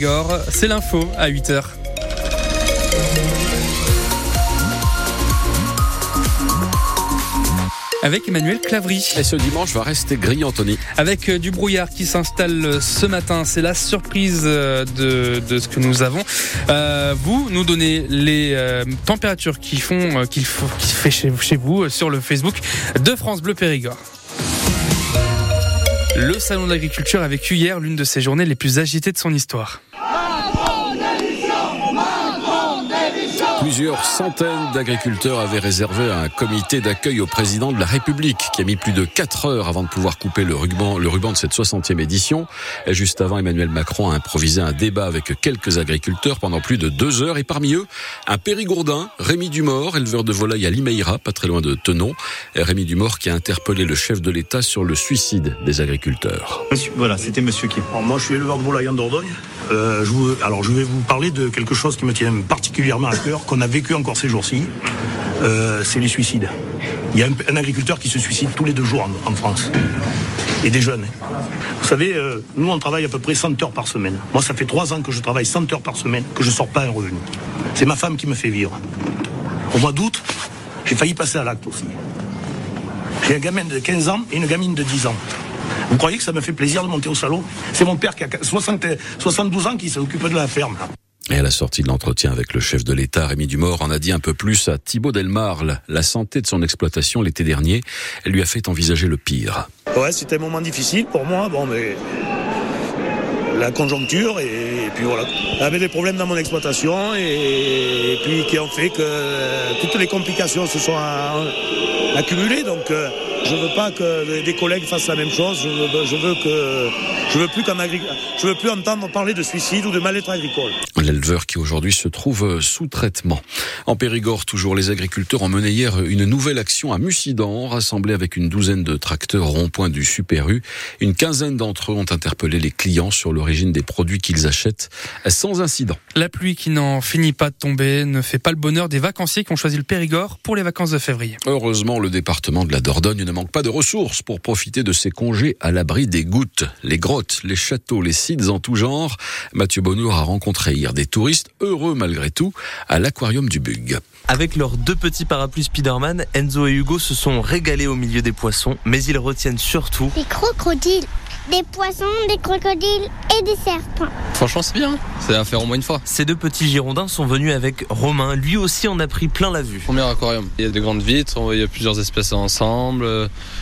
C'est l'info à 8h. Avec Emmanuel Clavry. Et ce dimanche va rester gris, Anthony. Avec euh, du brouillard qui s'installe euh, ce matin. C'est la surprise euh, de, de, ce que nous avons. Euh, vous nous donnez les euh, températures qui font, qu'il qui fait chez, chez vous sur le Facebook de France Bleu Périgord. Le Salon de l'Agriculture a vécu hier l'une de ses journées les plus agitées de son histoire. Plusieurs centaines d'agriculteurs avaient réservé un comité d'accueil au président de la République qui a mis plus de 4 heures avant de pouvoir couper le ruban, le ruban de cette 60e édition. Et juste avant, Emmanuel Macron a improvisé un débat avec quelques agriculteurs pendant plus de 2 heures et parmi eux, un périgourdin, Rémi Dumort, éleveur de volailles à Limeira, pas très loin de Tenon. Et Rémi Dumort qui a interpellé le chef de l'État sur le suicide des agriculteurs. Monsieur, voilà, c'était monsieur qui. Alors, moi, je suis éleveur de volailles en Dordogne. Euh, je vous, alors, je vais vous parler de quelque chose qui me tient particulièrement à cœur, a vécu encore ces jours-ci. Euh, c'est les suicides. Il y a un, agriculteur qui se suicide tous les deux jours en, France. Et des jeunes. Vous savez, euh, nous, on travaille à peu près 100 heures par semaine. Moi, ça fait trois ans que je travaille 100 heures par semaine, que je sors pas un revenu. C'est ma femme qui me fait vivre. Au mois d'août, j'ai failli passer à l'acte aussi. J'ai un gamin de 15 ans et une gamine de 10 ans. Vous croyez que ça me fait plaisir de monter au salon? C'est mon père qui a 60, 72 ans qui s'occupe de la ferme. Et à la sortie de l'entretien avec le chef de l'État, Rémi Dumort en a dit un peu plus à Thibaut Delmarle. La santé de son exploitation l'été dernier, elle lui a fait envisager le pire. Ouais, c'était un moment difficile pour moi. Bon, mais la conjoncture et, puis voilà. J'avais des problèmes dans mon exploitation et, puis qui ont fait que toutes les complications se sont accumulées. Donc euh, je veux pas que des collègues fassent la même chose. Je veux, je veux que je veux plus qu'en je veux plus entendre parler de suicide ou de mal-être agricole. L'éleveur qui aujourd'hui se trouve sous traitement. En Périgord, toujours les agriculteurs ont mené hier une nouvelle action à Mussidan, rassemblés avec une douzaine de tracteurs au rond-point du Super U. Une quinzaine d'entre eux ont interpellé les clients sur l'origine des produits qu'ils achètent sans incident. La pluie qui n'en finit pas de tomber ne fait pas le bonheur des vacanciers qui ont choisi le Périgord pour les vacances de février. Heureusement, le département de la Dordogne ne manque pas de ressources pour profiter de ses congés à l'abri des gouttes, les grottes, les châteaux, les sites en tout genre. Mathieu Bonnour a rencontré hier des touristes heureux malgré tout à l'aquarium du Bug. Avec leurs deux petits parapluies Spider-Man, Enzo et Hugo se sont régalés au milieu des poissons, mais ils retiennent surtout des crocodiles des poissons, des crocodiles et des serpents. Franchement, c'est bien. C'est à faire au moins une fois. Ces deux petits Girondins sont venus avec Romain. Lui aussi en a pris plein la vue. Premier aquarium. Il y a de grandes vitres, il y a plusieurs espèces ensemble.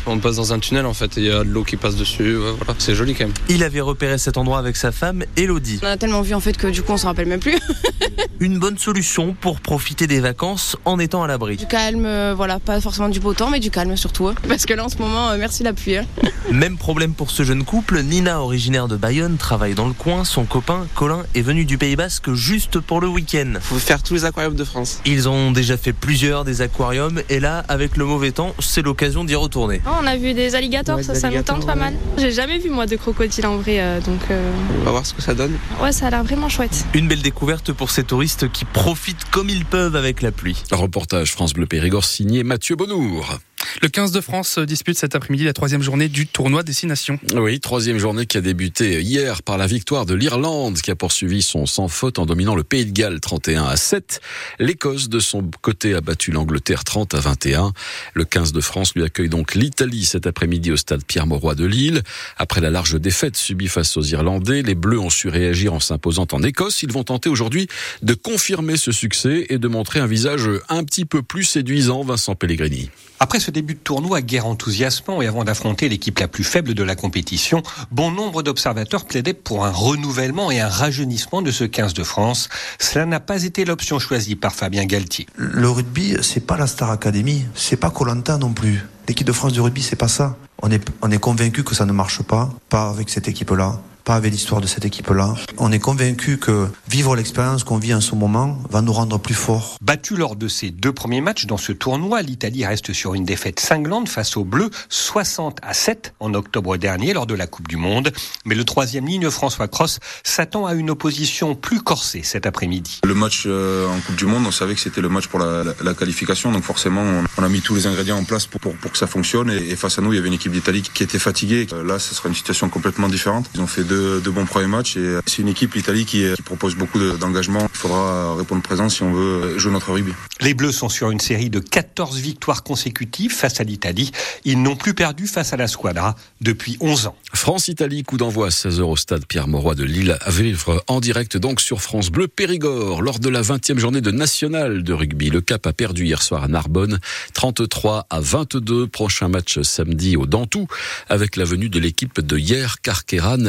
On passe dans un tunnel en fait, il y a de l'eau qui passe dessus. Voilà. C'est joli quand même. Il avait repéré cet endroit avec sa femme, Elodie. On a tellement vu en fait que du coup on se rappelle même plus. Une bonne solution pour profiter des vacances en étant à l'abri. Du calme, voilà, pas forcément du beau temps, mais du calme surtout. Parce que là en ce moment, euh, merci la pluie. Hein. Même problème pour ce jeune couple. Nina, originaire de Bayonne, travaille dans le coin. Son copain, Colin, est venu du Pays Basque juste pour le week-end. Faut faire tous les aquariums de France. Ils ont déjà fait plusieurs des aquariums et là, avec le mauvais temps, c'est l'occasion d'y retourner. Oh, on a vu des alligators, ouais, ça, ça nous tente pas mal. J'ai jamais vu moi de crocodile en vrai, euh, donc. Euh... On va voir ce que ça donne. Ouais, ça a l'air vraiment chouette. Une belle découverte pour ces touristes qui profitent comme ils peuvent avec la pluie. Reportage France Bleu Périgord signé Mathieu Bonnour. Le 15 de France dispute cet après-midi la troisième journée du tournoi Destination. Oui, troisième journée qui a débuté hier par la victoire de l'Irlande qui a poursuivi son sans faute en dominant le Pays de Galles 31 à 7. L'Écosse de son côté a battu l'Angleterre 30 à 21. Le 15 de France lui accueille donc l'Italie cet après-midi au stade Pierre-Mauroy de Lille. Après la large défaite subie face aux Irlandais, les Bleus ont su réagir en s'imposant en Écosse. Ils vont tenter aujourd'hui de confirmer ce succès et de montrer un visage un petit peu plus séduisant, Vincent Pellegrini. Après ce début de tournoi guère enthousiasmant et avant d'affronter l'équipe la plus faible de la compétition, bon nombre d'observateurs plaidaient pour un renouvellement et un rajeunissement de ce 15 de France. Cela n'a pas été l'option choisie par Fabien Galtier. Le rugby, c'est pas la Star Academy, c'est pas Colanta non plus. L'équipe de France de rugby, c'est pas ça. On est, on est convaincu que ça ne marche pas, pas avec cette équipe-là pas avec l'histoire de cette équipe-là. On est convaincu que vivre l'expérience qu'on vit en ce moment va nous rendre plus forts. Battu lors de ses deux premiers matchs dans ce tournoi, l'Italie reste sur une défaite cinglante face aux Bleus, 60 à 7 en octobre dernier lors de la Coupe du Monde. Mais le troisième ligne, François Cross, s'attend à une opposition plus corsée cet après-midi. Le match euh, en Coupe du Monde, on savait que c'était le match pour la, la, la, qualification, donc forcément on, on, a mis tous les ingrédients en place pour, pour, pour que ça fonctionne. Et, et, face à nous, il y avait une équipe d'Italie qui était fatiguée. Euh, là, ce sera une situation complètement différente. Ils ont fait deux de, de bons premiers matchs et c'est une équipe, l'Italie, qui, qui, propose beaucoup d'engagement. Il faudra répondre présent si on veut jouer notre rugby. Les Bleus sont sur une série de 14 victoires consécutives face à l'Italie. Ils n'ont plus perdu face à la Squadra depuis 11 ans. France-Italie, coup d'envoi à 16h au stade Pierre-Mauroy de Lille à vivre en direct donc sur France Bleu Périgord lors de la 20e journée de national de rugby. Le Cap a perdu hier soir à Narbonne 33 à 22. Prochain match samedi au Dantou avec la venue de l'équipe de hier Carqueran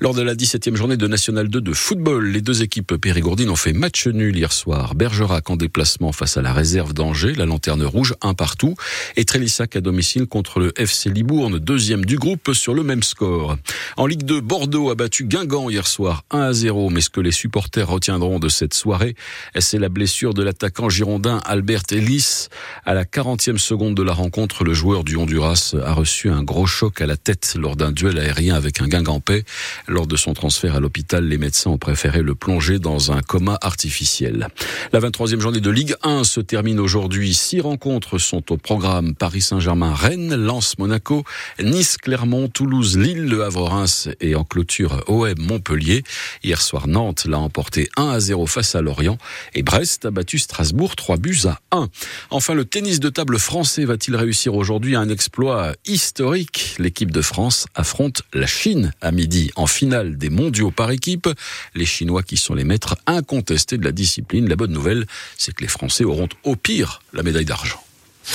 Lors de la 17e journée de National 2 de football, les deux équipes périgourdines ont fait match nul hier soir. Bergerac en déplacement face à la réserve d'Angers, la lanterne rouge un partout et Trélissac à domicile contre le FC Libourne, deuxième du groupe sur le même score. En Ligue 2, Bordeaux a battu Guingamp hier soir 1 à 0, mais ce que les supporters retiendront de cette soirée, c'est la blessure de l'attaquant girondin Albert Ellis. À la 40e seconde de la rencontre, le joueur du Honduras a reçu un gros choc à la tête lors d'un duel aérien avec un Lors de son transfert à l'hôpital, les médecins ont préféré le plonger dans un coma artificiel. La 23e journée de Ligue 1 se termine aujourd'hui. Six rencontres sont au programme. Paris Saint-Germain, Rennes, Lens, Monaco, Nice, Clermont, Toulouse, Lille, Le Havre-Reims et en clôture OM Montpellier. Hier soir, Nantes l'a emporté 1 à 0 face à Lorient et Brest a battu Strasbourg 3 buts à 1. Enfin, le tennis de table français va-t-il réussir aujourd'hui un exploit historique? L'équipe de France affronte la Chine à midi en finale des mondiaux par équipe. Les Chinois qui sont les maîtres incontestés de la discipline. La bonne nouvelle, c'est que les Français auront au pire la médaille d'argent.